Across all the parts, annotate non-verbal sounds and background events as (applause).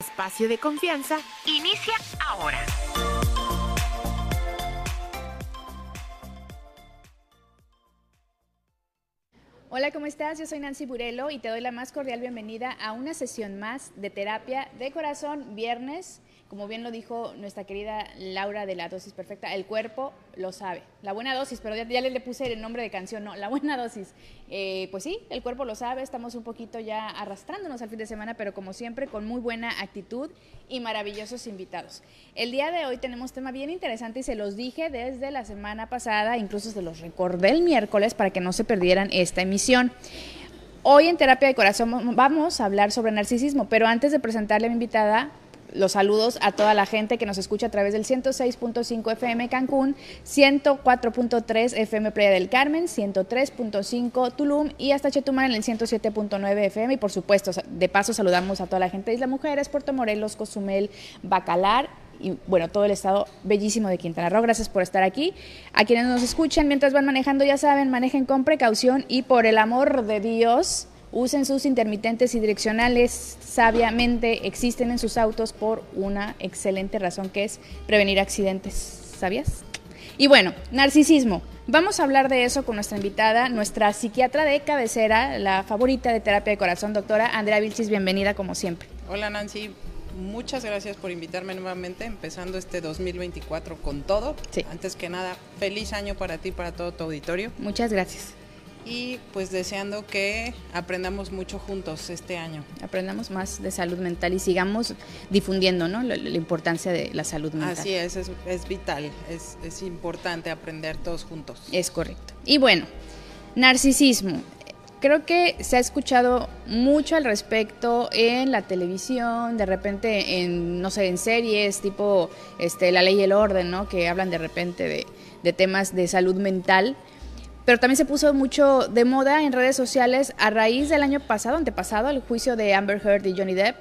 Espacio de confianza inicia ahora. Hola, ¿cómo estás? Yo soy Nancy Burelo y te doy la más cordial bienvenida a una sesión más de terapia de corazón viernes como bien lo dijo nuestra querida Laura de la dosis perfecta, el cuerpo lo sabe. La buena dosis, pero ya, le, puse el nombre de canción, no, la buena dosis. Eh, pues sí, el cuerpo lo sabe, estamos un poquito ya arrastrándonos al fin de semana, pero como siempre con muy buena actitud y maravillosos invitados. El día de hoy tenemos tema bien interesante y se los dije desde la semana pasada, incluso se los recordé el miércoles para que no se perdieran esta emisión. Hoy en Terapia de Corazón vamos a hablar sobre narcisismo, pero antes de presentarle a mi invitada, los saludos a toda la gente que nos escucha a través del 106.5 FM Cancún, 104.3 FM Playa del Carmen, 103.5 Tulum y hasta Chetumal en el 107.9 FM. Y por supuesto, de paso saludamos a toda la gente de Isla Mujeres, Puerto Morelos, Cozumel, Bacalar y bueno, todo el estado bellísimo de Quintana Roo. Gracias por estar aquí. A quienes nos escuchan mientras van manejando, ya saben, manejen con precaución y por el amor de Dios Usen sus intermitentes y direccionales sabiamente, existen en sus autos por una excelente razón que es prevenir accidentes, ¿sabías? Y bueno, narcisismo. Vamos a hablar de eso con nuestra invitada, nuestra psiquiatra de cabecera, la favorita de terapia de corazón, doctora Andrea Vilchis, bienvenida como siempre. Hola Nancy, muchas gracias por invitarme nuevamente, empezando este 2024 con todo. Sí. Antes que nada, feliz año para ti, y para todo tu auditorio. Muchas gracias y pues deseando que aprendamos mucho juntos este año. Aprendamos más de salud mental y sigamos difundiendo ¿no? la, importancia de la salud mental. Así es, es, vital, es, es importante aprender todos juntos. Es correcto. Y bueno, narcisismo. Creo que se ha escuchado mucho al respecto en la televisión, de repente en, no sé, en series tipo este, La Ley y el Orden, ¿no? Que hablan de repente de, de temas de salud mental pero también se puso mucho de moda en redes sociales a raíz del año pasado, antepasado, el juicio de Amber Heard y Johnny Depp.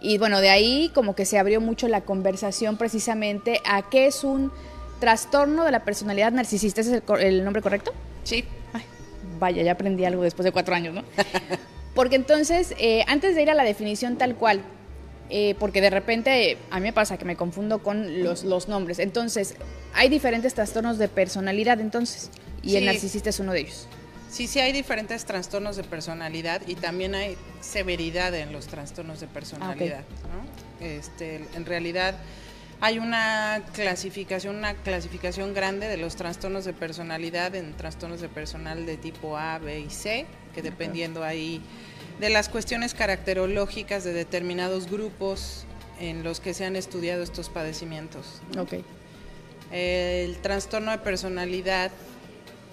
Y bueno, de ahí como que se abrió mucho la conversación precisamente a qué es un trastorno de la personalidad narcisista. ¿Ese es el, nombre correcto? Sí. vaya, ya aprendí algo después de cuatro años, ¿no? (laughs) Porque entonces, eh, antes de ir a la definición tal cual, eh, porque de repente a mí me pasa que me confundo con los, los nombres. Entonces, hay diferentes trastornos de personalidad, entonces y el narcisista es uno de ellos. Sí, sí hay diferentes trastornos de personalidad y también hay severidad en los trastornos de personalidad. Este, en realidad hay una clasificación, una clasificación grande de los trastornos de personalidad en trastornos de personal de tipo A, B y C, que dependiendo ahí de las cuestiones caracterológicas de determinados grupos en los que se han estudiado estos padecimientos. Okay. El trastorno de personalidad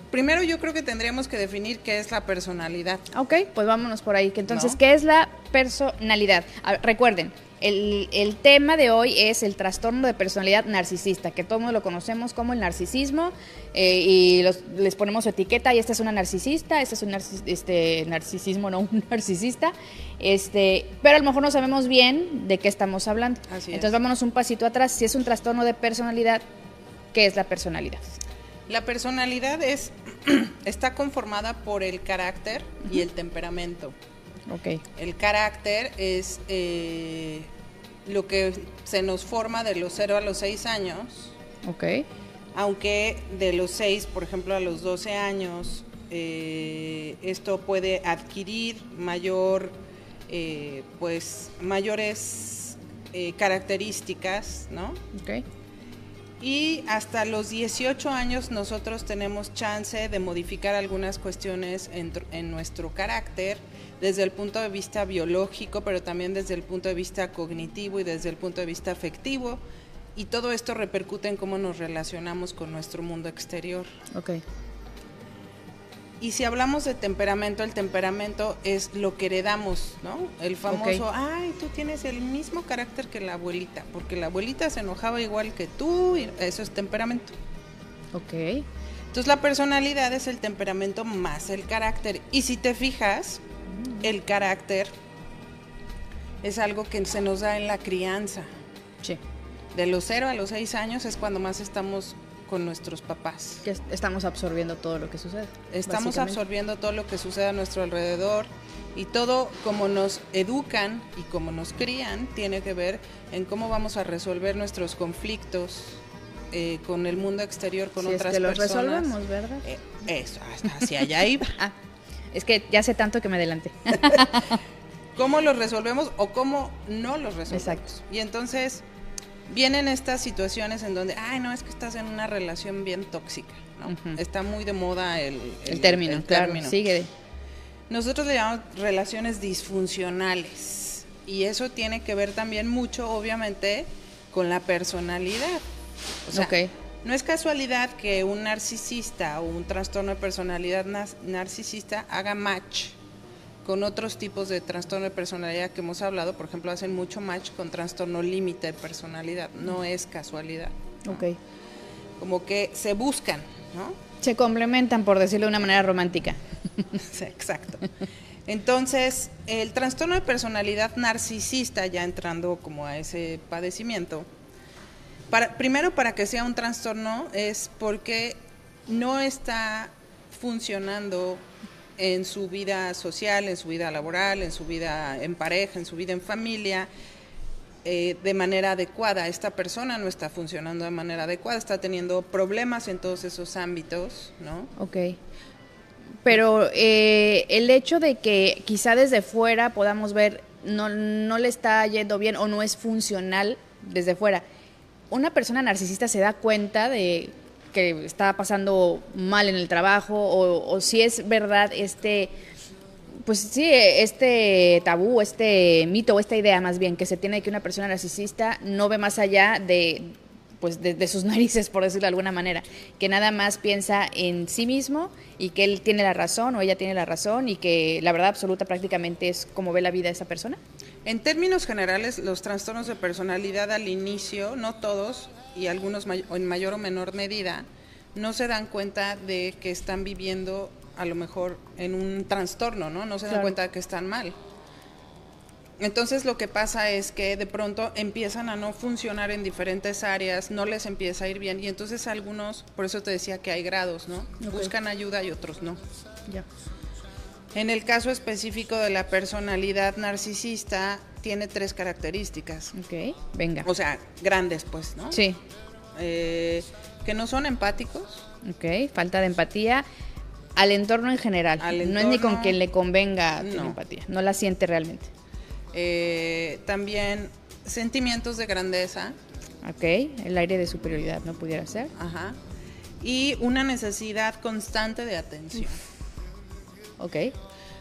primero yo creo que tendríamos que definir qué es la personalidad. Ok, pues vámonos por ahí. Entonces, ¿qué es la personalidad? recuerden, el, tema de hoy es el trastorno de personalidad narcisista, que todos lo conocemos como el narcisismo, eh, y les ponemos su etiqueta, y esta es una narcisista, este es un este, narcisismo, no (laughs) un narcisista, este, pero a lo mejor no sabemos bien de qué estamos hablando. Entonces vámonos un pasito atrás, si es un trastorno de personalidad, ¿qué es la personalidad? La personalidad es (clears throat) está conformada por el carácter y el temperamento. Okay. El carácter es eh, lo que se nos forma de los 0 a los 6 años. Okay. Aunque de los 6, por ejemplo, a los 12 años, eh, esto puede adquirir mayor, eh, pues, mayores características, ¿no? Okay y hasta los 18 años nosotros tenemos chance de modificar algunas cuestiones en, nuestro carácter desde el punto de vista biológico, pero también desde el punto de vista cognitivo y desde el punto de vista afectivo. Y todo esto repercute en cómo nos relacionamos con nuestro mundo exterior. Okay. Y si hablamos de temperamento, el temperamento es lo que heredamos, ¿no? El famoso, ay, tú tienes el mismo carácter que la abuelita, porque la abuelita se enojaba igual que tú, y eso es temperamento. Ok. Entonces la personalidad es el temperamento más el carácter. Y si te fijas, el carácter es algo que se nos da en la crianza. Sí. De los 0 a los 6 años es cuando más estamos con nuestros papás. Que estamos absorbiendo todo lo que sucede. Estamos absorbiendo todo lo que sucede a nuestro alrededor Y todo como nos educan y como nos crían tiene que ver en cómo vamos a resolver nuestros conflictos eh, con el mundo exterior, con otras es que los resolvemos, ¿verdad? Eh, eso, hasta hacia allá iba. (laughs) ah, es que ya sé tanto que me adelanté. (laughs) ¿Cómo los resolvemos o cómo no los resolvemos? Exacto. Y entonces vienen estas situaciones en donde, ay, no, es que estás en una relación bien tóxica, ¿no? Está muy de moda el, el, término, el claro, término. sigue. Nosotros le llamamos relaciones disfuncionales y eso tiene que ver también mucho, obviamente, con la personalidad. O sea, no es casualidad que un narcisista o un trastorno de personalidad narcisista haga match con otros tipos de trastorno de personalidad que hemos hablado, por ejemplo, hacen mucho match con trastorno límite de personalidad, no es casualidad. Ok. Como que se buscan, ¿no? Se complementan, por decirlo de una manera romántica. (laughs) sí, exacto. Entonces, el trastorno de personalidad narcisista, ya entrando como a ese padecimiento, para, primero para que sea un trastorno es porque no está funcionando en su vida social, en su vida laboral, en su vida en pareja, en su vida en familia, eh, de manera adecuada. Esta persona no está funcionando de manera adecuada, está teniendo problemas en todos esos ámbitos, ¿no? Ok. Pero eh, el hecho de que quizá desde fuera podamos ver no, no le está yendo bien o no es funcional desde fuera, una persona narcisista se da cuenta de que está pasando mal en el trabajo o, si es verdad este pues sí, este tabú, este mito o esta idea más bien que se tiene de que una persona narcisista no ve más allá de pues de, sus (laughs) narices, por decirlo de alguna manera, que nada más piensa en sí mismo y que él tiene la razón o ella tiene la razón y que la verdad absoluta prácticamente es como ve la vida esa persona. En términos generales, los trastornos de personalidad al inicio, no todos, y algunos en mayor o menor medida, no se dan cuenta de que están viviendo a lo mejor en un trastorno, ¿no? No se dan cuenta de que están mal. Entonces lo que pasa es que de pronto empiezan a no funcionar en diferentes áreas, no les empieza a ir bien y entonces algunos, por eso te decía que hay grados, ¿no? Buscan ayuda y otros no. Ya. En el caso específico de la personalidad narcisista, tiene tres características. Ok, venga. O sea, grandes, pues, ¿no? Sí. Eh, que no son empáticos. Ok, falta de empatía al entorno en general. no es ni con quien le convenga tener empatía, no la siente realmente. Eh, también sentimientos de grandeza. Ok, el aire de superioridad no pudiera ser. Ajá. Y una necesidad constante de atención. Ok.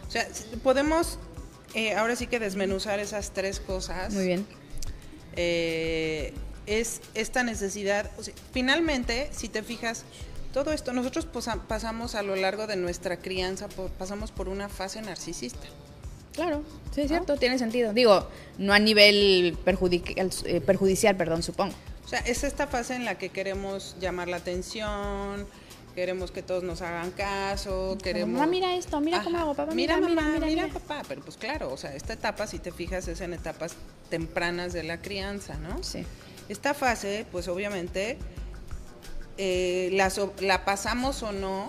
O sea, podemos eh, ahora sí que desmenuzar esas tres cosas. Muy bien. Eh, es esta necesidad, finalmente, si te fijas, todo esto, nosotros pasamos a lo largo de nuestra crianza, pasamos por una fase narcisista. Claro, sí, es cierto, tiene sentido. Digo, no a nivel perjudicial, eh, perjudicial, perdón, supongo. O sea, es esta fase en la que queremos llamar la atención, queremos que todos nos hagan caso, queremos... Mamá, mira esto, mira cómo hago, papá, mira, mira, mamá, mira, papá. Pero pues claro, o sea, esta etapa, si te fijas, es en etapas tempranas de la crianza, ¿no? Sí. Esta fase, pues obviamente, eh, la, la, pasamos o no,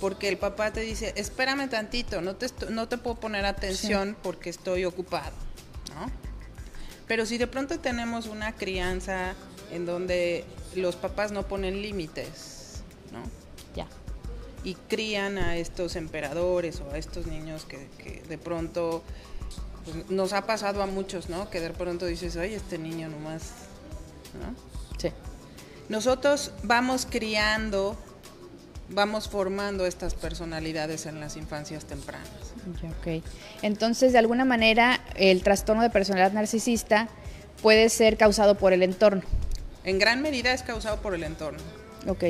porque el papá te dice, espérame tantito, no te, no te puedo poner atención porque estoy ocupado, ¿no? Pero si de pronto tenemos una crianza en donde los papás no ponen límites, ¿no? Ya. Y crían a estos emperadores o a estos niños que, que de pronto pues, nos ha pasado a muchos, ¿no? Que de pronto dices, oye, este niño nomás, ¿no? Sí. Nosotros vamos criando, vamos formando estas personalidades en las infancias tempranas. ok. Entonces, de alguna manera, el trastorno de personalidad narcisista puede ser causado por el entorno. En gran medida es causado por el entorno. Ok.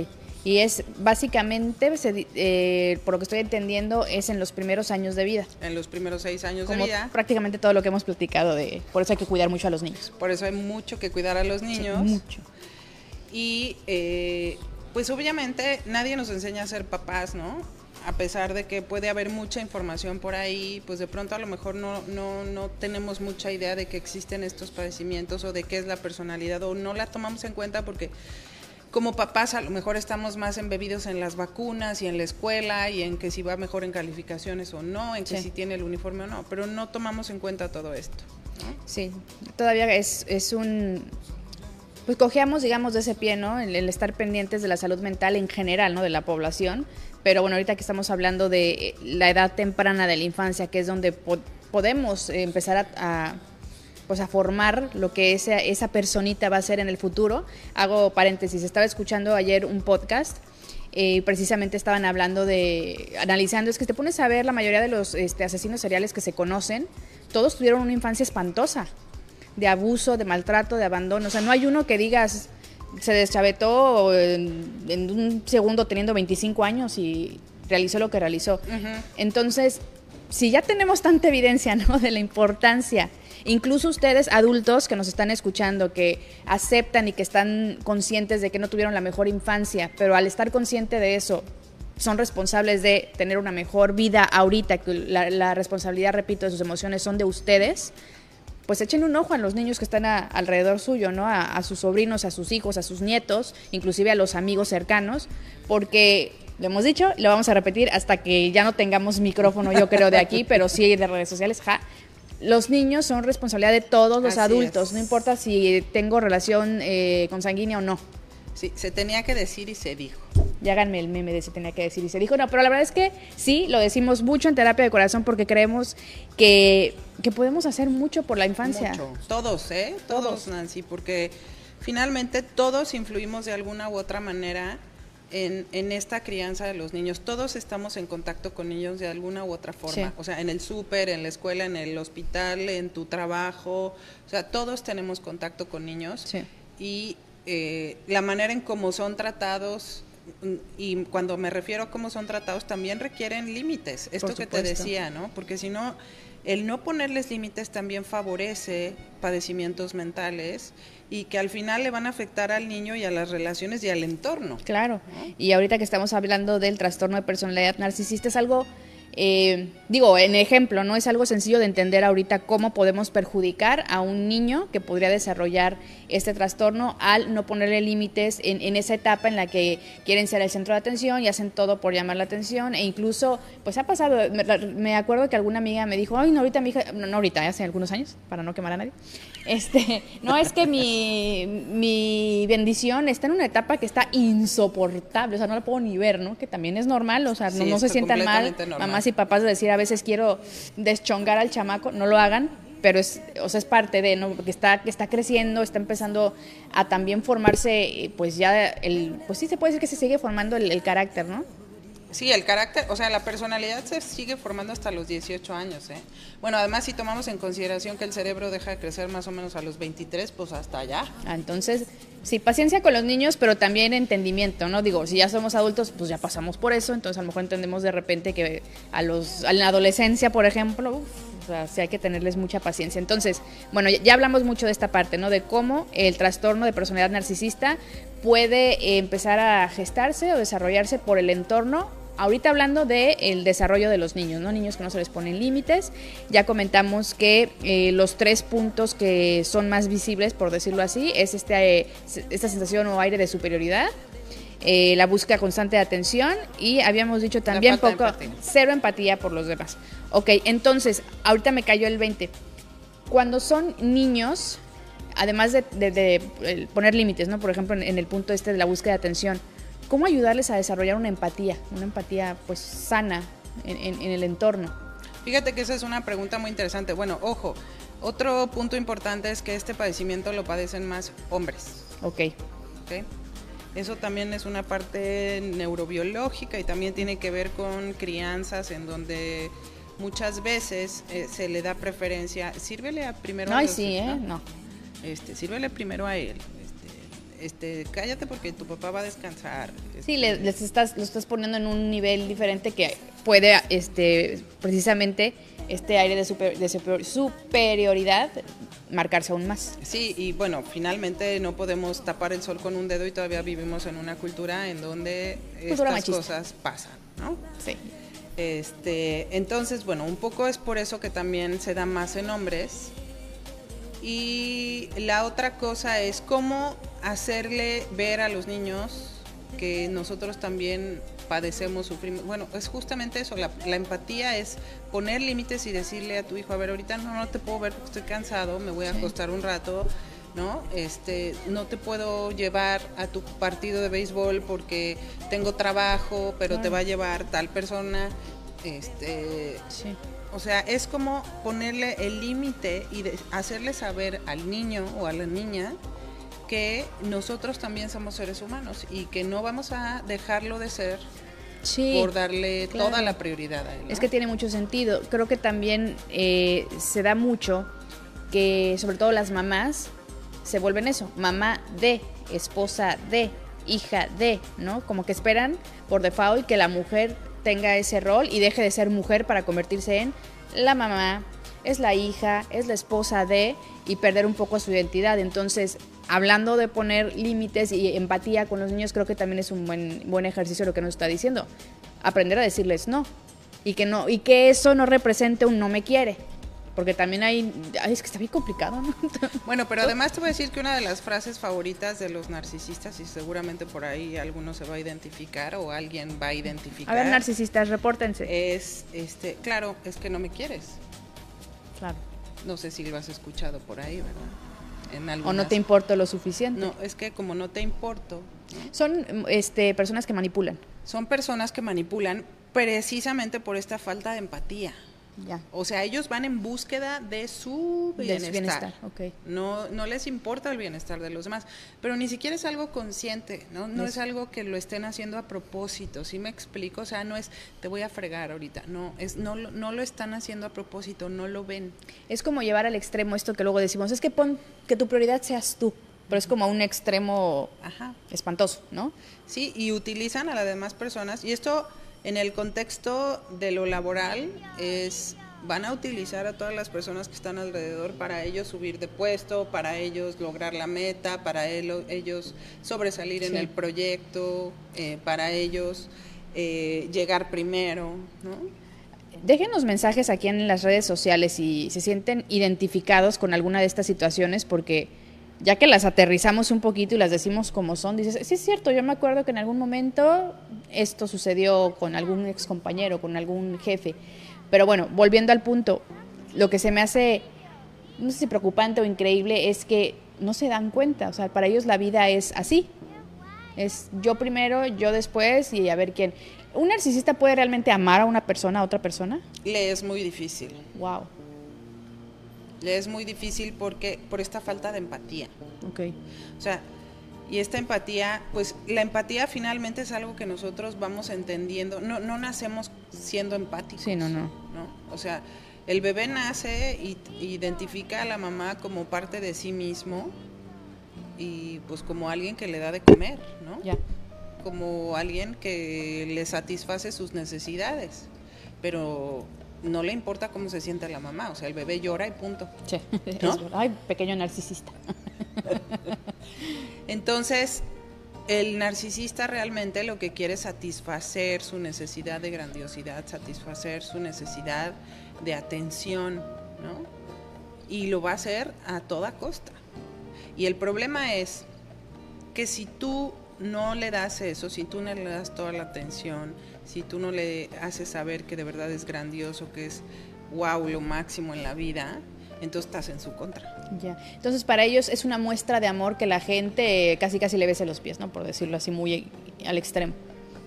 Y es básicamente, eh, por lo que estoy entendiendo, es en los primeros años de vida. En los primeros seis años de vida. Prácticamente todo lo que hemos platicado de, por eso hay que cuidar mucho a los niños. Por eso hay mucho que cuidar a los niños. mucho. Y eh, pues obviamente nadie nos enseña a ser papás, ¿no? A pesar de que puede haber mucha información por ahí, pues de pronto a lo mejor no, no, no tenemos mucha idea de que existen estos padecimientos o de qué es la personalidad o no la tomamos en cuenta porque como papás a lo mejor estamos más embebidos en las vacunas y en la escuela y en que si va mejor en calificaciones o no, en que si tiene el uniforme o no, pero no tomamos en cuenta todo esto. Sí, todavía es, es un... Pues cojeamos, digamos, de ese pie, ¿no? El, el, estar pendientes de la salud mental en general, ¿no? De la población. Pero bueno, ahorita que estamos hablando de la edad temprana de la infancia, que es donde po podemos empezar a, a pues a formar lo que esa, esa personita va a ser en el futuro. Hago paréntesis, estaba escuchando ayer un podcast eh, precisamente estaban hablando de, analizando, es que te pones a ver la mayoría de los este, asesinos seriales que se conocen, todos tuvieron una infancia espantosa, de abuso, de maltrato, de abandono, o sea, no hay uno que digas, se deschavetó en, en un segundo teniendo 25 años y realizó lo que realizó. Uh -huh. Entonces, si ya tenemos tanta evidencia, ¿no? De la importancia Incluso ustedes, adultos que nos están escuchando, que aceptan y que están conscientes de que no tuvieron la mejor infancia, pero al estar consciente de eso, son responsables de tener una mejor vida ahorita, que la, responsabilidad, repito, de sus emociones son de ustedes, pues echen un ojo a los niños que están alrededor suyo, ¿no? A, a, sus sobrinos, a sus hijos, a sus nietos, inclusive a los amigos cercanos, porque lo hemos dicho, lo vamos a repetir hasta que ya no tengamos micrófono, yo creo, de aquí, pero sí de redes sociales, ja, los niños son responsabilidad de todos los Así adultos, es. no importa si tengo relación eh, consanguínea o no. Sí, se tenía que decir y se dijo. Ya háganme el meme de se tenía que decir y se dijo. No, pero la verdad es que sí, lo decimos mucho en terapia de corazón porque creemos que, que podemos hacer mucho por la infancia. Mucho. Todos, ¿eh? Todos, todos, Nancy, porque finalmente todos influimos de alguna u otra manera en, en, esta crianza de los niños. Todos estamos en contacto con niños de alguna u otra forma. Sí. O sea, en el súper, en la escuela, en el hospital, en tu trabajo. O sea, todos tenemos contacto con niños. Sí. Y eh, la manera en cómo son tratados, y cuando me refiero a cómo son tratados, también requieren límites. Esto que te decía, ¿no? Porque si no, el no ponerles límites también favorece padecimientos mentales y que al final le van a afectar al niño y a las relaciones y al entorno. Claro. ¿no? Y ahorita que estamos hablando del trastorno de personalidad narcisista es algo eh, digo, en ejemplo, no es algo sencillo de entender ahorita cómo podemos perjudicar a un niño que podría desarrollar este trastorno al no ponerle límites en, en, esa etapa en la que quieren ser el centro de atención y hacen todo por llamar la atención e incluso, pues ha pasado, me, me acuerdo que alguna amiga me dijo, ay, no, ahorita mi hija, no, no ahorita, hace algunos años, para no quemar a nadie, este, (laughs) no es que mi, mi bendición está en una etapa que está insoportable, o sea, no la puedo ni ver, ¿no? Que también es normal, o sea, no, se sientan mal, normal. mamás y papás de decir a veces quiero deschongar al chamaco, no lo hagan, pero es, o sea, es parte de, ¿no? Porque está, está creciendo, está empezando a también formarse, pues ya, el, pues sí se puede decir que se sigue formando el carácter, ¿no? Sí, el carácter, o sea, la personalidad se sigue formando hasta los 18 años, ¿eh? Bueno, además si tomamos en consideración que el cerebro deja de crecer más o menos a los 23, pues hasta allá. Ah, entonces, sí, paciencia con los niños, pero también entendimiento, ¿no? Digo, si ya somos adultos, pues ya pasamos por eso, entonces a lo mejor entendemos de repente que a los, a la adolescencia, por ejemplo, sea, hay que tenerles mucha paciencia. Entonces, bueno, ya, ya hablamos mucho de esta parte, ¿no? De cómo el trastorno de personalidad narcisista puede eh, empezar a gestarse o desarrollarse por el entorno ahorita hablando del de desarrollo de los niños, ¿no? Niños que no se les ponen límites. Ya comentamos que eh, los tres puntos que son más visibles, por decirlo así, es este, eh, esta sensación o aire de superioridad. Eh, la búsqueda constante de atención y habíamos dicho también poco empatía. cero empatía por los demás. Ok, entonces, ahorita me cayó el 20. Cuando son niños, además de, de, de poner límites, ¿no? Por ejemplo, en, en el punto este de la búsqueda de atención, ¿Cómo ayudarles a desarrollar una empatía, una empatía pues sana en, en, en, el entorno? Fíjate que esa es una pregunta muy interesante. Bueno, ojo, otro punto importante es que este padecimiento lo padecen más hombres. Ok. okay. Eso también es una parte neurobiológica y también tiene que ver con crianzas en donde muchas veces eh, se le da preferencia. Sírvele a primero no, a los, sí, ¿eh? No. Este, sírvele primero a él este, cállate porque tu papá va a descansar. Este. Sí, le, les estás, lo estás poniendo en un nivel diferente que puede, este, precisamente, este aire de, super, de super, superioridad marcarse aún más. Sí, y bueno, finalmente no podemos tapar el sol con un dedo y todavía vivimos en una cultura en donde cultura estas machista. cosas pasan, ¿no? Sí. Este, entonces, bueno, un poco es por eso que también se da más en hombres. Y la otra cosa es cómo hacerle ver a los niños que nosotros también padecemos, sufrimos. Bueno, es justamente eso, la, empatía es poner límites y decirle a tu hijo, a ver, ahorita no, no te puedo ver porque estoy cansado, me voy a acostar un rato, ¿no? Este, no te puedo llevar a tu partido de béisbol porque tengo trabajo, pero te va a llevar tal persona. Este, sí. O sea, es como ponerle el límite y hacerle saber al niño o a la niña que nosotros también somos seres humanos y que no vamos a dejarlo de ser por darle toda la prioridad a él. Es que tiene mucho sentido. Creo que también eh, se da mucho que, sobre todo las mamás, se vuelven eso, mamá de, esposa de, hija de, ¿no? Como que esperan por default que la mujer tenga ese rol y deje de ser mujer para convertirse en la mamá, es la hija, es la esposa de y perder un poco su identidad. Entonces, hablando de poner límites y empatía con los niños, creo que también es un buen, buen ejercicio lo que nos está diciendo. Aprender a decirles no. Y que, no, y que eso no represente un no me quiere. Porque también hay, es que está bien complicado, ¿no? (laughs) Bueno, pero además te voy a decir que una de las frases favoritas de los narcisistas, y seguramente por ahí alguno se va a identificar o alguien va a identificar. A ver, narcisistas, repórtense. Es, este, claro, es que no me quieres. Claro. No sé si lo has escuchado por ahí, ¿verdad? o no te importo lo suficiente. No, es que como no te importo. Son este, personas que manipulan. Son personas que manipulan precisamente por esta falta de empatía. O sea, ellos van en búsqueda de su bienestar. no, no les importa el bienestar de los demás, pero ni siquiera es algo consciente, ¿no? No es, algo que lo estén haciendo a propósito, ¿sí me explico? O sea, no es te voy a fregar ahorita, no, es no, no lo están haciendo a propósito, no lo ven. Es como llevar al extremo esto que luego decimos, es que pon que tu prioridad seas tú pero es como un extremo espantoso, ¿no? Sí, y utilizan a las demás personas, y esto en el contexto de lo laboral es van a utilizar a todas las personas que están alrededor para ellos subir de puesto, para ellos lograr la meta, para ellos sobresalir en el proyecto, eh, para ellos eh, llegar primero, ¿no? Déjenos mensajes aquí en las redes sociales si se sienten identificados con alguna de estas situaciones, porque ya que las aterrizamos un poquito y las decimos como son, dices, sí es cierto, yo me acuerdo que en algún momento esto sucedió con algún ex compañero, con algún jefe. Pero bueno, volviendo al punto, lo que se me hace, no sé si preocupante o increíble, es que no se dan cuenta, o sea, para ellos la vida es así. Es yo primero, yo después y a ver quién. ¿Un narcisista puede realmente amar a una persona, a otra persona? Le es muy difícil. Wow. Le es muy difícil porque por esta falta de empatía. Ok. O sea, y esta empatía, pues la empatía finalmente es algo que nosotros vamos entendiendo. No, no nacemos siendo empáticos. Sí, no, no. ¿no? O sea, el bebé nace y identifica a la mamá como parte de sí mismo y pues como alguien que le da de comer, ¿no? Ya. Como alguien que le satisface sus necesidades. Pero no le importa cómo se siente la mamá, o sea, el bebé llora y punto. Sí, (laughs) Ay, pequeño narcisista. (laughs) Entonces, el narcisista realmente lo que quiere es satisfacer su necesidad de grandiosidad, satisfacer su necesidad de atención, ¿no? Y lo va a hacer a toda costa. Y el problema es que si tú no le das eso, si tú no le das toda la atención, si tú no le haces saber que de verdad es grandioso, que es wow, lo máximo en la vida, entonces estás en su contra. Ya. Entonces para ellos es una muestra de amor que la gente casi casi le bese los pies, ¿no? Por decirlo así muy al extremo.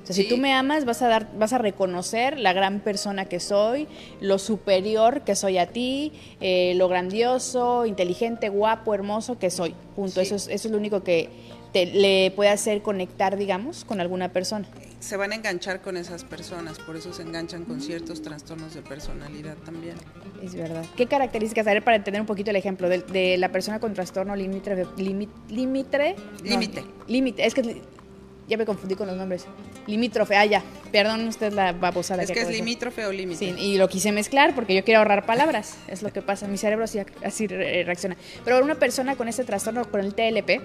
O sea, si tú me amas, vas a dar, vas a reconocer la gran persona que soy, lo superior que soy a ti, eh, lo grandioso, inteligente, guapo, hermoso que soy. Punto. Eso, es, eso es lo único que te, le puede hacer conectar, digamos, con alguna persona. Se van a enganchar con esas personas, por eso se enganchan con ciertos trastornos de personalidad también. Es verdad. ¿Qué características? Ver, para entender un poquito el ejemplo de, la persona con trastorno límite. Límite. Límite. Límite. Es que ya me confundí con los nombres. Limítrofe, ah, ya. Perdón usted la babosada. Es que, es limítrofe o límite. Sí, y lo quise mezclar porque yo quiero ahorrar palabras. es lo que pasa. Mi cerebro así, así reacciona. Pero una persona con este trastorno, con el TLP,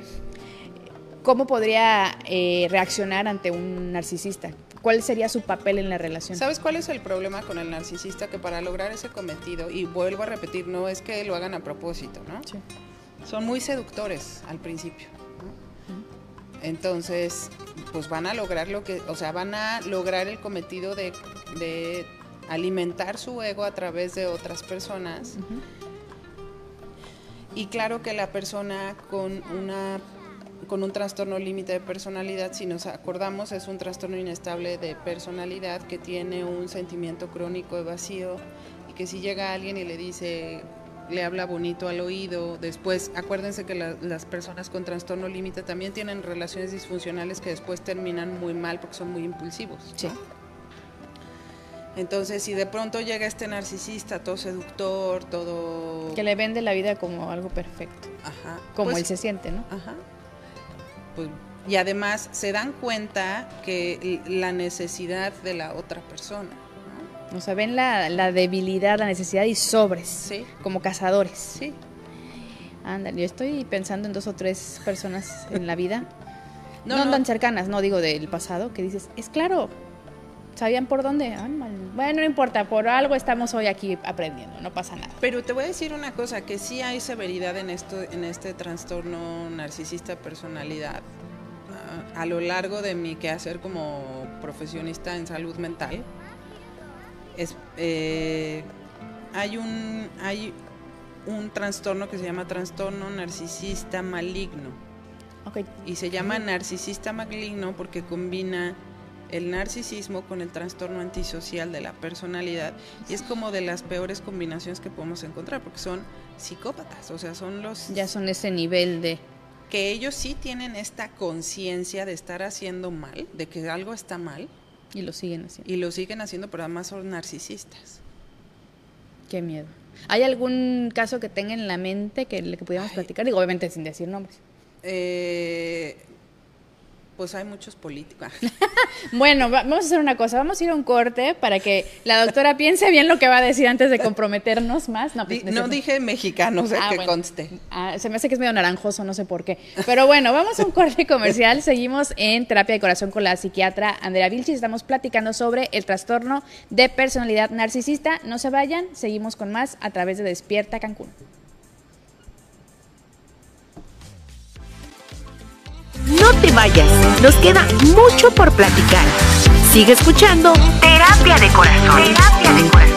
¿cómo podría eh, reaccionar ante un narcisista? ¿Cuál sería su papel en la relación? ¿Sabes cuál es el problema con el narcisista? Que para lograr ese cometido, y vuelvo a repetir, no es que lo hagan a propósito, ¿no? Sí. Son muy seductores al principio. Entonces, pues van a lograr lo que, o sea, van a lograr el cometido de, de alimentar su ego a través de otras personas. Y claro que la persona con una con un trastorno límite de personalidad, si nos acordamos, es un trastorno inestable de personalidad que tiene un sentimiento crónico de vacío y que si llega alguien y le dice, le habla bonito al oído, después, acuérdense que las personas con trastorno límite también tienen relaciones disfuncionales que después terminan muy mal porque son muy impulsivos. Sí. Entonces, si de pronto llega este narcisista, todo seductor, todo... Que le vende la vida como algo perfecto. Ajá. Como Pues, él se siente, ¿no? Ajá. Pues, y además se dan cuenta que la necesidad de la otra persona. ¿no? O sea, ven la, la debilidad, la necesidad y sobres. Sí. Como cazadores. Sí. Ándale, yo estoy pensando en dos o tres personas en la vida. No, No, no. tan cercanas, no digo del pasado, que dices, es claro, sabían por dónde. Ah. Bueno, no importa, por algo estamos hoy aquí aprendiendo, no pasa nada. Pero te voy a decir una cosa, que sí hay severidad en esto, en este trastorno narcisista personalidad. Ah, a lo largo de mi quehacer como profesionista en salud mental, es, eh, hay un hay un trastorno que se llama trastorno narcisista maligno. Ok, Y se llama narcisista maligno porque combina el narcisismo con el trastorno antisocial de la personalidad y es como de las peores combinaciones que podemos encontrar porque son psicópatas, o sea, son los ya son ese nivel de... que ellos sí tienen esta conciencia de estar haciendo mal, de que algo está mal Y lo siguen haciendo. y lo siguen haciendo, pero además son narcisistas. Qué miedo. ¿Hay algún caso que tenga en la mente que, que pudiéramos Ay. platicar? Digo, obviamente sin decir nombres. Eh, pues hay muchos políticos. (laughs) Bueno, va- vamos a hacer una cosa. Vamos a ir a un corte para que la doctora piense bien lo que va a decir antes de comprometernos más. No, pues, Di- no dije mexicanos, eh, Ah, que bueno. conste. Ah, se me hace que es medio naranjoso, no sé por qué. Pero bueno, vamos a un corte comercial. Seguimos en terapia de corazón con la psiquiatra Andrea Vilchis. Estamos platicando sobre el trastorno de personalidad narcisista. No se vayan, seguimos con más a través de Despierta Cancún. No te vayas, nos queda mucho por platicar. Sigue escuchando Terapia de Corazón. Terapia de Corazón.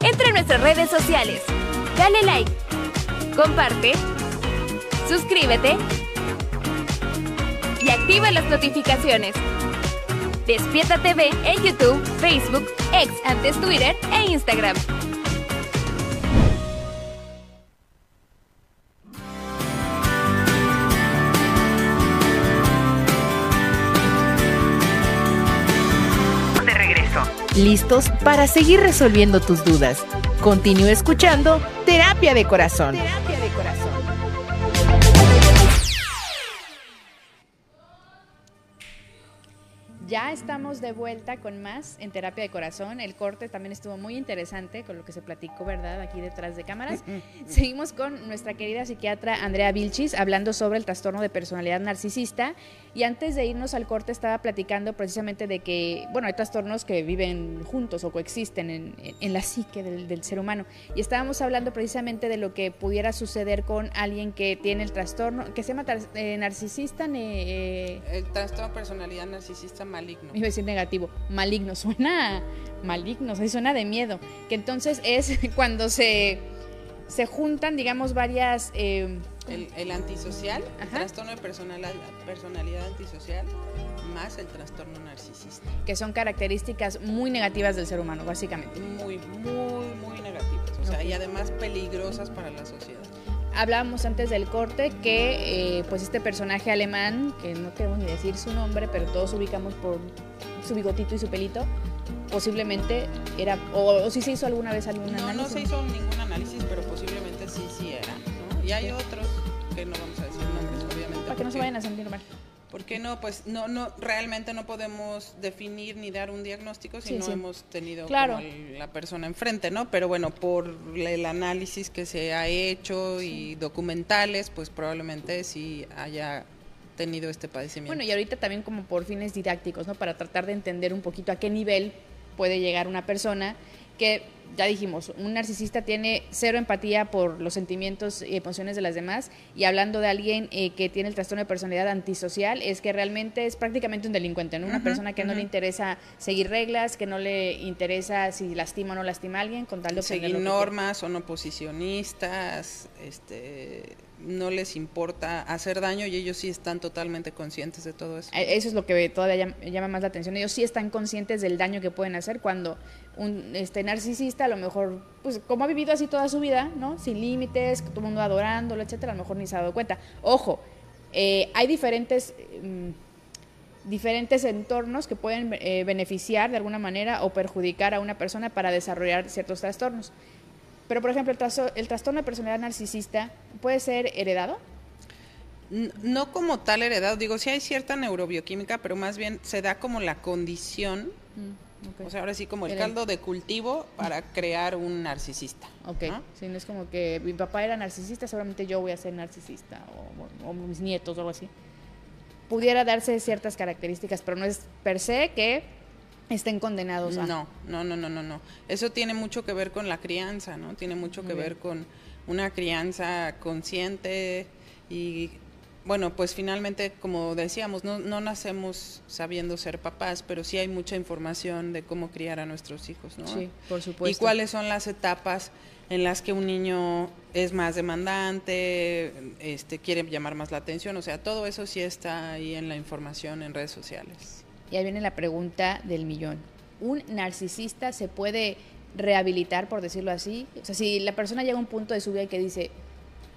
Entra en nuestras redes sociales. Dale like. Comparte. Suscríbete. Y activa las notificaciones. Despierta TV en YouTube, Facebook, X antes Twitter e Instagram. De regreso. listos para seguir resolviendo tus dudas. Continúa escuchando Terapia de Corazón. Terapia Ya estamos de vuelta con más en terapia de corazón. El corte también estuvo muy interesante con lo que se platicó, ¿verdad? Aquí detrás de cámaras. (laughs) Seguimos con nuestra querida psiquiatra Andrea Vilchis hablando sobre el trastorno de personalidad narcisista. Y antes de irnos al corte estaba platicando precisamente de que, bueno, hay trastornos que viven juntos o coexisten en, en la psique del, del ser humano. Y estábamos hablando precisamente de lo que pudiera suceder con alguien que tiene el trastorno, que se llama eh, narcisista, eh, El trastorno de personalidad narcisista maligno. iba a decir negativo, maligno, (laughs) suena maligno, o sea, suena de miedo. Que entonces es (laughs) cuando se, se juntan, digamos, varias... eh, El, el antisocial, el trastorno de personalidad, personalidad antisocial, más el trastorno narcisista. que son características muy negativas del ser humano, básicamente. Muy, muy, muy negativas. O sea, y además peligrosas para la sociedad. Hablábamos antes del corte que eh, pues este personaje alemán, que no queremos ni decir su nombre, pero todos ubicamos por su bigotito y su pelito, posiblemente era, o, o si se hizo alguna vez algún No, no análisis. se hizo ningún análisis, pero posiblemente sí, sí era. ¿no? Y hay otros que no vamos a decir nombres, obviamente. Para que no se vayan a sentir mal. ¿Por qué no? Pues no, no, realmente no podemos definir ni dar un diagnóstico si no hemos tenido claro. la persona enfrente, ¿no? Pero bueno, por el análisis que se ha hecho y documentales, pues probablemente sí haya tenido este padecimiento. Bueno, y ahorita también como por fines didácticos, ¿no? Para tratar de entender un poquito a qué nivel puede llegar una persona que ya dijimos, un narcisista tiene cero empatía por los sentimientos y emociones de las demás y hablando de alguien eh, que tiene el trastorno de personalidad antisocial es que realmente es prácticamente un delincuente, ¿no? una persona que no le interesa seguir reglas, que no le interesa si lastima o no lastima a alguien con tal de seguir normas, son oposicionistas, este no les importa hacer daño y ellos sí están totalmente conscientes de todo eso. Eh, eso es lo que todavía llama, más la atención. Ellos sí están conscientes del daño que pueden hacer cuando un este narcisista a lo mejor, pues como ha vivido así toda su vida, ¿no? Sin límites, todo el mundo adorándolo, etcétera, a lo mejor ni se ha dado cuenta. Ojo, eh, hay diferentes... Mm, diferentes entornos que pueden eh, beneficiar de alguna manera o perjudicar a una persona para desarrollar ciertos trastornos. Pero, por ejemplo, el, trastorno de personalidad narcisista puede ser heredado. No como tal heredado, digo, sí hay cierta neurobioquímica, pero más bien se da como la condición, mm, o sea, ahora sí como el caldo de cultivo para crear un narcisista. Ok, ¿no? Sí, no es como que mi papá era narcisista, seguramente yo voy a ser narcisista, o, o mis nietos o algo así. Pudiera darse ciertas características, pero no es per se que estén condenados a. No, no, no, no, no, no. Eso tiene mucho que ver con la crianza, ¿no? Tiene mucho que ver con una crianza consciente y bueno, pues finalmente, como decíamos, no, no nacemos sabiendo ser papás, pero sí hay mucha información de cómo criar a nuestros hijos, ¿no? Sí, por supuesto. Y cuáles son las etapas en las que un niño es más demandante, este, quiere llamar más la atención, o sea, todo eso sí está ahí en la información en redes sociales. Y ahí viene la pregunta del millón. ¿Un narcisista se puede rehabilitar, por decirlo así? O sea, si la persona llega a un punto de su vida y que dice,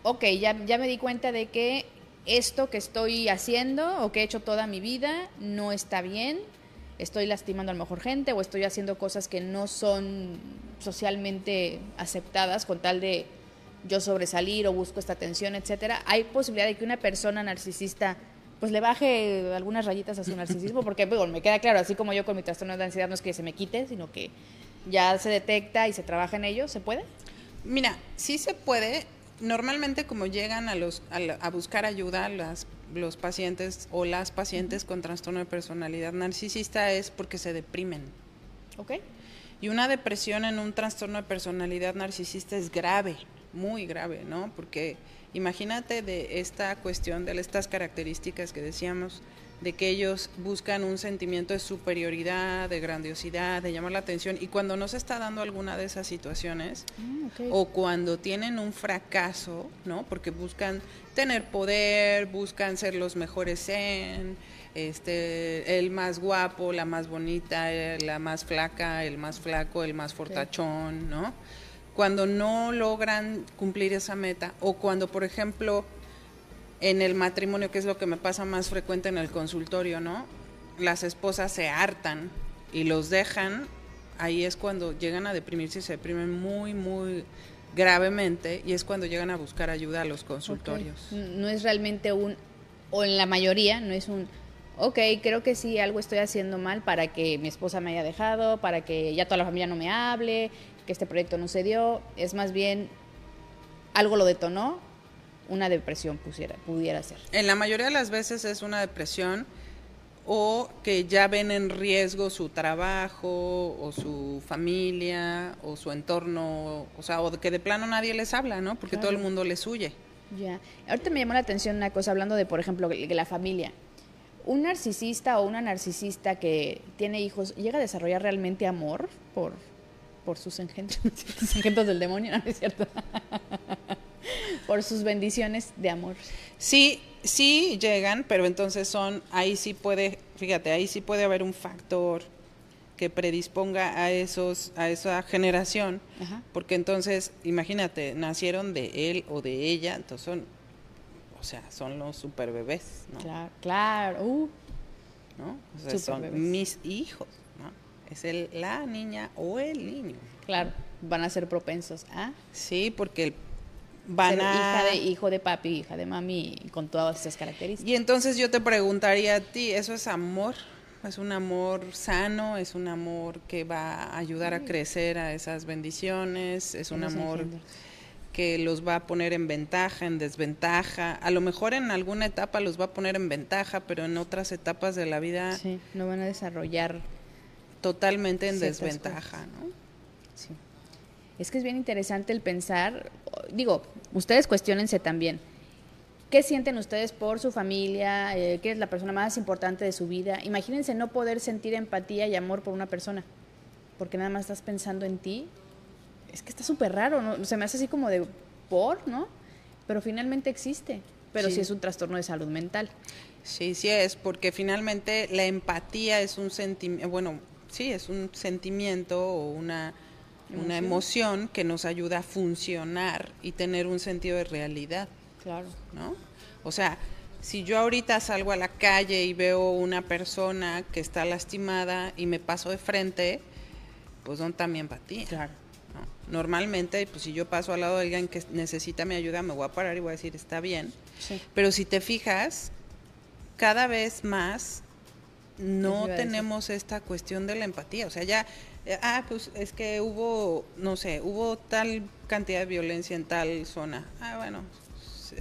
ok, ya, ya me di cuenta de que esto que estoy haciendo o que he hecho toda mi vida no está bien, estoy lastimando a lo mejor gente o estoy haciendo cosas que no son socialmente aceptadas con tal de yo sobresalir o busco esta atención, etcétera. Hay posibilidad de que una persona narcisista pues le baje algunas rayitas a su narcisismo, porque bueno, me queda claro, así como yo con mi trastorno de ansiedad no es que se me quite, sino que ya se detecta y se trabaja en ello, ¿se puede? Mira, sí se puede. Normalmente como llegan a, los, a, buscar ayuda las, los pacientes o las pacientes con trastorno de personalidad narcisista es porque se deprimen. ¿Ok? Y una depresión en un trastorno de personalidad narcisista es grave, muy grave, ¿no? Porque Imagínate de esta cuestión, de estas características que decíamos, de que ellos buscan un sentimiento de superioridad, de grandiosidad, de llamar la atención, y cuando no se está dando alguna de esas situaciones, ah, o cuando tienen un fracaso, ¿no? Porque buscan tener poder, buscan ser los mejores en, este, el más guapo, la más bonita, la más flaca, el más flaco, el más fortachón, ¿no? Cuando no logran cumplir esa meta o cuando, por ejemplo, en el matrimonio, que es lo que me pasa más frecuente en el consultorio, ¿no? Las esposas se hartan y los dejan, ahí es cuando llegan a deprimirse y se deprimen muy, muy gravemente y es cuando llegan a buscar ayuda a los consultorios. No es realmente un, o en la mayoría, no es un, ok, creo que sí, algo estoy haciendo mal para que mi esposa me haya dejado, para que ya toda la familia no me hable, que este proyecto no se dio, es más bien algo lo detonó, una depresión pusiera, pudiera ser. En la mayoría de las veces es una depresión o que ya ven en riesgo su trabajo o su familia o su entorno, o sea, o que de plano nadie les habla, ¿no? Porque todo el mundo les huye. Ya. Ahorita me llamó la atención una cosa hablando de, por ejemplo, de la familia. Un narcisista o una narcisista que tiene hijos llega a desarrollar realmente amor por por sus engendros, (laughs) engendros del demonio, ¿no es cierto? (laughs) (laughs) por sus bendiciones de amor. Sí, sí llegan, pero entonces son, ahí sí puede, fíjate, ahí sí puede haber un factor que predisponga a esos, a esa generación, porque entonces, imagínate, nacieron de él o de ella, entonces son, o sea, son los super bebés, ¿no? Claro, claro, uh. ¿no? O sea, son mis hijos es el, la niña o el niño. Claro, van a ser propensos a. Sí, porque van Ser a... hija de hijo de papi, hija de mami, con todas esas características. Y entonces yo te preguntaría a ti, ¿eso es amor? ¿Es un amor sano? ¿Es un amor que va a ayudar a crecer a esas bendiciones? ¿Es un amor que los va a poner en ventaja, en desventaja? A lo mejor en alguna etapa los va a poner en ventaja, pero en otras etapas de la vida Sí, no van a desarrollar totalmente en desventaja, ¿no? Sí. Es que es bien interesante el pensar, digo, ustedes cuestionense también. ¿Qué sienten ustedes por su familia? Eh, ¿Qué es la persona más importante de su vida? Imagínense no poder sentir empatía y amor por una persona, porque nada más estás pensando en ti. Es que está súper raro, ¿no? Se me hace así como de por, ¿no? Pero finalmente existe, pero sí, Sí. es un trastorno de salud mental. Sí, sí es, porque finalmente la empatía es un sentimiento, bueno, sí, es un sentimiento o una, una emoción que nos ayuda a funcionar y tener un sentido de realidad, Claro. ¿no? O sea, si yo ahorita salgo a la calle y veo una persona que está lastimada y me paso de frente, pues ¿dónde está mi empatía? Claro. ¿no? Normalmente, pues si yo paso al lado de alguien que necesita mi ayuda, me voy a parar y voy a decir, está bien. Sí. Pero si te fijas, cada vez más no tenemos esta cuestión de la empatía. O sea, ya, eh, ah, pues es que hubo, no sé, hubo tal cantidad de violencia en tal zona. Ah, bueno,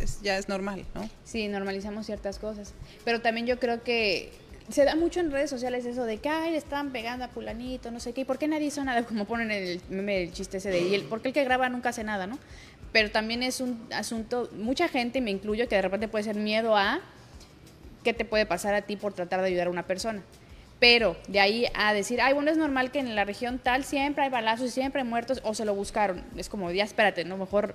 es- ya es normal, ¿no? Sí, normalizamos ciertas cosas. Pero también yo creo que se da mucho en redes sociales eso de que, ay, le están pegando a fulanito, no sé qué, ¿y por qué nadie hizo nada? (laughs) Como ponen en el meme el chiste ese de, y el, ¿por qué el que graba nunca hace nada, no? Pero también es un asunto, mucha gente, y me incluyo, que de repente puede ser miedo a qué te puede pasar a ti por tratar de ayudar a una persona. Pero de ahí a decir, ay, bueno, es normal que en la región tal siempre hay balazos y siempre hay muertos, o se lo buscaron. Es como, ya espérate, ¿no? Mejor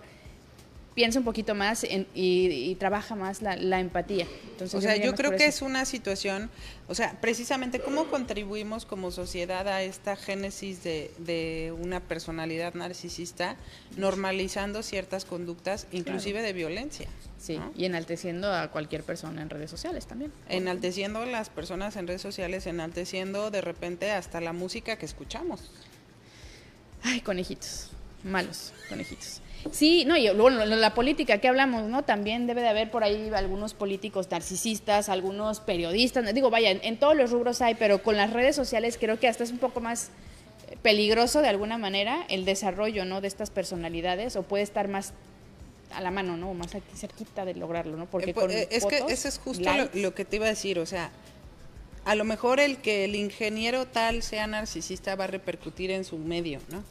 piensa un poquito más en- y, y trabaja más la, la empatía. Entonces, O sea, yo creo que es una situación, o sea, precisamente cómo contribuimos como sociedad a esta génesis de, de una personalidad narcisista, normalizando ciertas conductas, inclusive de violencia. Sí, ¿no? y enalteciendo a cualquier persona en redes sociales también. Enalteciendo las personas en redes sociales, enalteciendo de repente hasta la música que escuchamos. Ay, conejitos, malos conejitos. Sí, no, y bueno, la, política que hablamos, ¿no? También debe de haber por ahí algunos políticos narcisistas, algunos periodistas, digo, vaya, en, en todos los rubros hay, pero con las redes sociales creo que hasta es un poco más peligroso de alguna manera el desarrollo, ¿no? De estas personalidades, o puede estar más a la mano, ¿no? O más aquí cerquita de lograrlo, ¿no? Porque Eh, po- con eh, es que eso es justo lo, likes, lo que te iba a decir, o sea, a lo mejor el que el ingeniero tal sea narcisista va a repercutir en su medio, ¿no?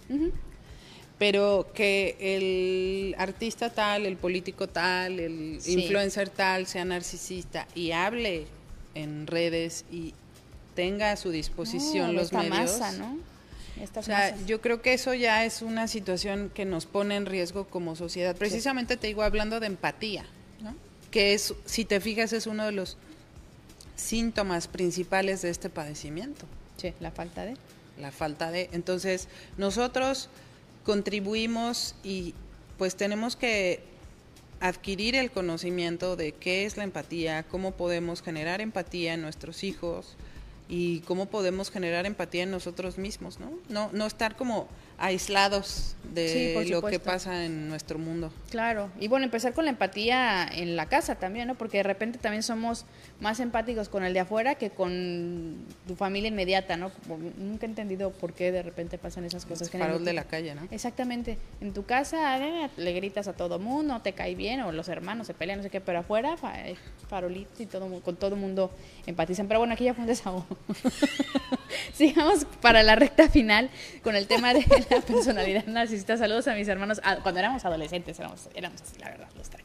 Pero que el artista tal, el político tal, el Sí. influencer tal sea narcisista y hable en redes y tenga a su disposición No, los esta medios. masa, ¿no? O sea, yo creo que eso ya es una situación que nos pone en riesgo como sociedad. Precisamente te digo, hablando de empatía, ¿no? que es, si te fijas, es uno de los síntomas principales de este padecimiento, Sí, la falta de... la falta de. Entonces, nosotros contribuimos y pues tenemos que adquirir el conocimiento de qué es la empatía, cómo podemos generar empatía en nuestros hijos y cómo podemos generar empatía en nosotros mismos, ¿no? No, no estar como aislados de Sí, lo que pasa en nuestro mundo. Claro, y bueno, empezar con la empatía en la casa también, ¿no? Porque de repente también somos más empáticos con el de afuera que con tu familia inmediata, ¿no? Nunca he entendido por qué de repente pasan esas cosas. que en el Farol de la calle, ¿no? Exactamente. En tu casa le gritas a todo mundo, te cae bien, o los hermanos se pelean, no sé qué, pero afuera eh, farolitos y todo, con todo mundo empatizan. Pero bueno, aquí ya fue un desahogo. (laughs) Sigamos para la recta final con el tema de (laughs) la personalidad narcisista. Saludos a mis hermanos. Ah, Cuando éramos adolescentes éramos, éramos así, la verdad, los tres.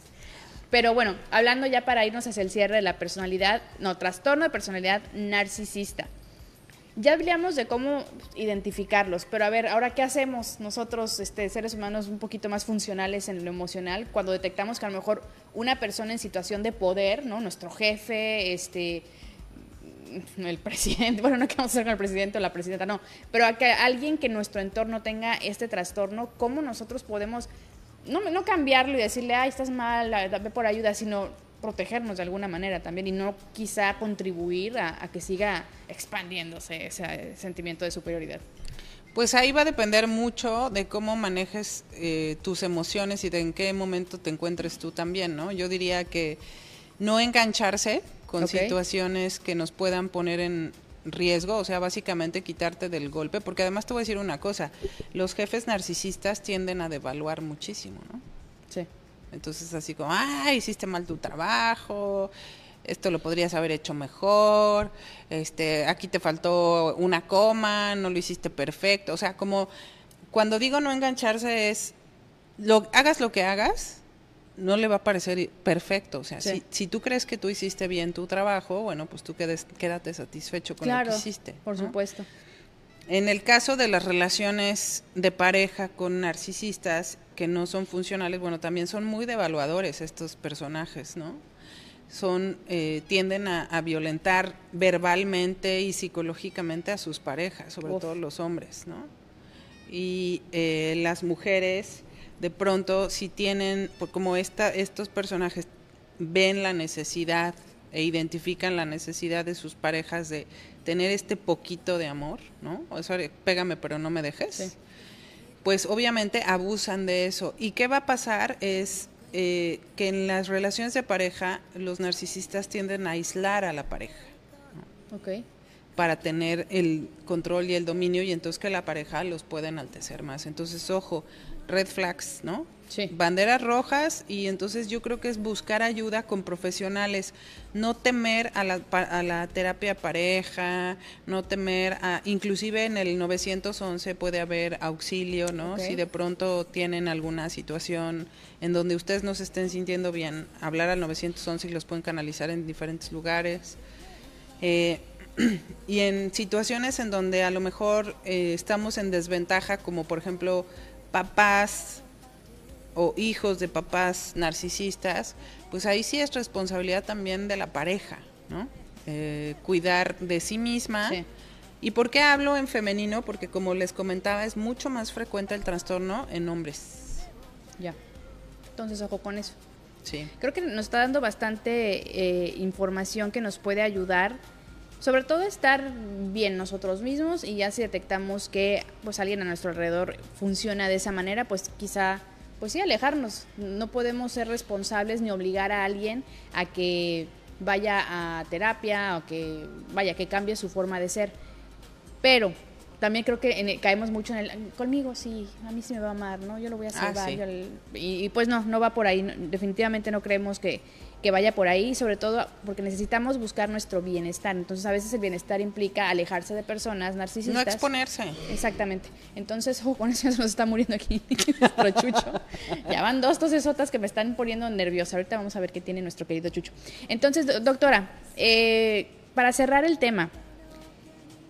Pero bueno, hablando ya para irnos hacia el cierre de la personalidad, no, trastorno de personalidad narcisista. Ya hablamos de cómo identificarlos, pero a ver, ahora qué hacemos nosotros, este, seres humanos un poquito más funcionales en lo emocional, cuando detectamos que a lo mejor una persona en situación de poder, ¿no? Nuestro jefe, este, el presidente, (laughs) bueno, no queremos hacer con el presidente o la presidenta, no, pero a que alguien que nuestro entorno tenga este trastorno, ¿cómo nosotros podemos no, no cambiarlo y decirle, ay, estás mal, dame por ayuda, sino protegernos de alguna manera también y no quizá contribuir a, que siga expandiéndose ese sentimiento de superioridad? Pues ahí va a depender mucho de cómo manejes eh, tus emociones y de en qué momento te encuentres tú también, ¿no? Yo diría que no engancharse con situaciones que nos puedan poner en riesgo, o sea, básicamente quitarte del golpe, porque además te voy a decir una cosa, los jefes narcisistas tienden a devaluar muchísimo, ¿no? Sí. Entonces así como, ah, hiciste mal tu trabajo, esto lo podrías haber hecho mejor, este, aquí te faltó una coma, no lo hiciste perfecto, o sea, como cuando digo no engancharse es, lo, hagas lo que hagas, no le va a parecer perfecto, o sea, si, si, tú crees que tú hiciste bien tu trabajo, bueno, pues tú quedes, quédate satisfecho con lo que hiciste. por supuesto. En el caso de las relaciones de pareja con narcisistas que no son funcionales, bueno, también son muy devaluadores estos personajes, ¿no? son eh, tienden a, violentar verbalmente y psicológicamente a sus parejas, sobre todo los hombres, ¿no? Y eh, las mujeres, de pronto, si tienen, como esta, estos personajes ven la necesidad e identifican la necesidad de sus parejas de tener este poquito de amor, ¿no? O sea, pégame pero no me dejes. Pues obviamente abusan de eso. ¿Y qué va a pasar? Es eh, que en las relaciones de pareja los narcisistas tienden a aislar a la pareja. Para tener el control y el dominio y entonces que la pareja los puede enaltecer más. Entonces, ojo, red flags, ¿no? Banderas rojas y entonces yo creo que es buscar ayuda con profesionales, no temer a la, a la terapia pareja, no temer a, inclusive en el 911 puede haber auxilio, ¿no? Si de pronto tienen alguna situación en donde ustedes no se estén sintiendo bien, hablar al 911 y los pueden canalizar en diferentes lugares. Eh, (clears throat) y en situaciones en donde a lo mejor eh, estamos en desventaja, como por ejemplo papás o hijos de papás narcisistas, pues ahí sí es responsabilidad también de la pareja, ¿no? Eh, cuidar de sí misma. ¿Y por qué hablo en femenino? Porque como les comentaba, es mucho más frecuente el trastorno en hombres. Ya. Entonces, ojo con eso. Sí. Creo que nos está dando bastante eh, información que nos puede ayudar sobre todo estar bien nosotros mismos y ya si detectamos que pues alguien a nuestro alrededor funciona de esa manera, pues quizá pues sí, alejarnos. No podemos ser responsables ni obligar a alguien a que vaya a terapia o que vaya, que cambie su forma de ser. Pero también creo que caemos mucho en el conmigo sí, a mí sí me va a amar, ¿no? Yo lo voy a ah, salvar. y, pues no, no va por ahí. definitivamente no creemos que, que vaya por ahí, sobre todo porque necesitamos buscar nuestro bienestar. Entonces, a veces el bienestar implica alejarse de personas narcisistas. No exponerse. Exactamente. Entonces, oh, con eso (laughs) se nos está muriendo aquí (laughs) nuestro Chucho. ya van dos tosesotas que me están poniendo nerviosa. Ahorita vamos a ver qué tiene nuestro querido Chucho. Entonces, doctora, eh, para cerrar el tema,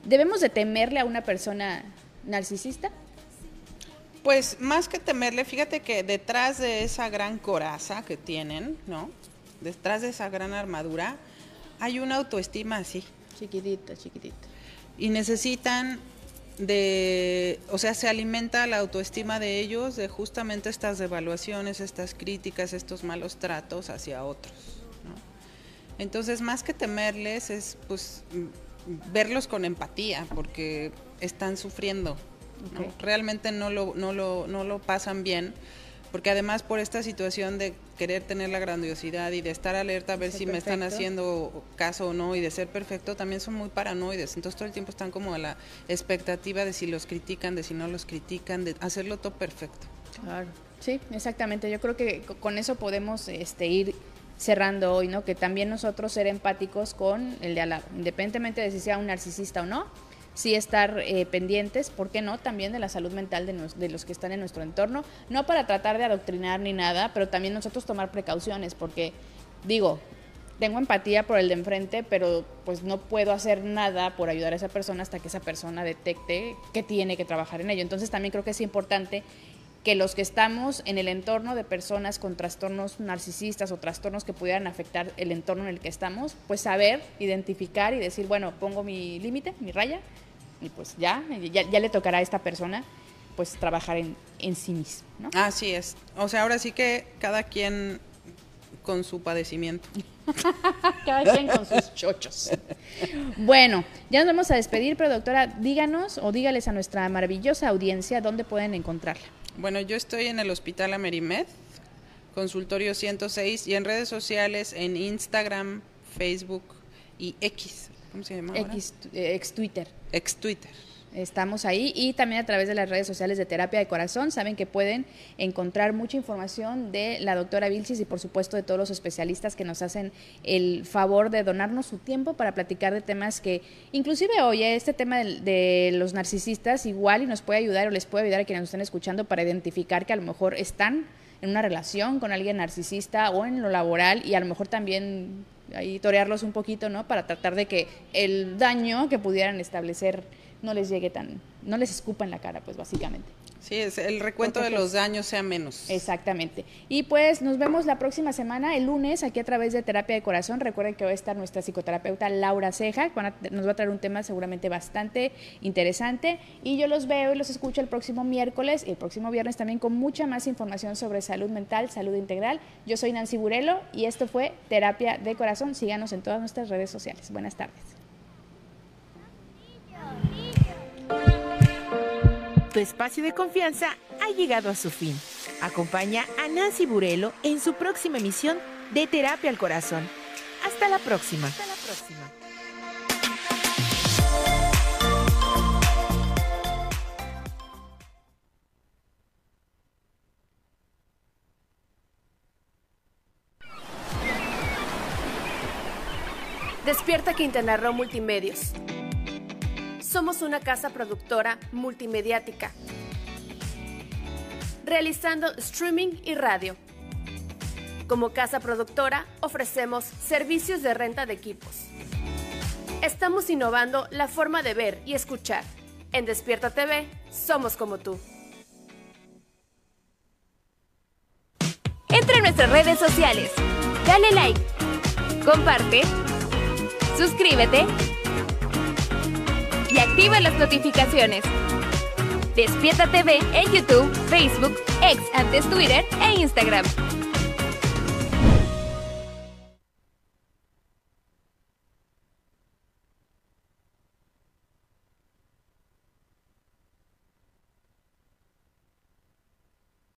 ¿debemos de temerle a una persona narcisista? Pues más que temerle, fíjate que detrás de esa gran coraza que tienen, ¿no? detrás de esa gran armadura hay una autoestima así. Chiquitita, chiquitita. Y necesitan de, o sea, se alimenta la autoestima de ellos de justamente estas devaluaciones, estas críticas, estos malos tratos hacia otros. Entonces, más que temerles es pues verlos con empatía, porque están sufriendo. Realmente no lo, no, lo, no lo pasan bien porque además por esta situación de querer tener la grandiosidad y de estar alerta a ver si me están haciendo caso o no y de ser perfecto, también son muy paranoides. Entonces todo el tiempo están como a la expectativa de si los critican, de si no los critican, de hacerlo todo perfecto. Claro. Sí, exactamente. Yo creo que con eso podemos este, ir cerrando hoy, ¿no? Que también nosotros ser empáticos con el de al lado, independientemente de si sea un narcisista o no, sí estar eh, pendientes, ¿por qué no? También de la salud mental de, de, los que están en nuestro entorno, no para tratar de adoctrinar ni nada, pero también nosotros tomar precauciones, porque digo, tengo empatía por el de enfrente, pero pues no puedo hacer nada por ayudar a esa persona hasta que esa persona detecte que tiene que trabajar en ello. Entonces también creo que es importante que los que estamos en el entorno de personas con trastornos narcisistas o trastornos que pudieran afectar el entorno en el que estamos, pues saber, identificar y decir, bueno, pongo mi límite, mi raya, y pues ya, ya, le tocará a esta persona pues trabajar en, en sí mismo, ¿no? Así es. O sea, ahora sí que cada quien con su padecimiento. (laughs) Cada quien con sus chochos. Bueno, ya nos vamos a despedir, pero doctora, díganos o dígales a nuestra maravillosa audiencia dónde pueden encontrarla. Bueno, yo estoy en el Hospital Amerimed, consultorio 106, y en redes sociales, en Instagram, Facebook y X. ¿Cómo se llama? X, eh, ex Twitter. Ex Twitter. Estamos ahí y también a través de las redes sociales de Terapia de Corazón. Saben que pueden encontrar mucha información de la doctora Vilchis y por supuesto de todos los especialistas que nos hacen el favor de donarnos su tiempo para platicar de temas que inclusive hoy este tema de, de los narcisistas igual y nos puede ayudar o les puede ayudar a quienes nos estén escuchando para identificar que a lo mejor están en una relación con alguien narcisista o en lo laboral y a lo mejor también ahí torearlos un poquito, ¿no? Para tratar de que el daño que pudieran establecer no les llegue tan, no les escupa en la cara, pues básicamente. Sí, es el recuento de los daños sea menos. Exactamente. Y pues nos vemos la próxima semana, el lunes, aquí a través de Terapia de Corazón. Recuerden que va a estar nuestra psicoterapeuta Laura Ceja, nos va a traer un tema seguramente bastante interesante. Y yo los veo y los escucho el próximo miércoles y el próximo viernes también con mucha más información sobre salud mental, salud integral. Yo soy Nancy Burelo y esto fue Terapia de Corazón. Síganos en todas nuestras redes sociales. Buenas tardes. Tu espacio de confianza ha llegado a su fin. Acompaña a Nancy Burelo en su próxima emisión de Terapia al Corazón. Hasta la próxima. Hasta la próxima. Despierta Quintana Roo Multimedios somos una casa productora multimediática, realizando streaming y radio. Como casa productora ofrecemos servicios de renta de equipos. Estamos innovando la forma de ver y escuchar. En Despierta TV somos como tú. Entra en nuestras redes sociales, dale like, comparte, suscríbete y activa las notificaciones. Despierta TV en YouTube, Facebook, X antes Twitter e Instagram.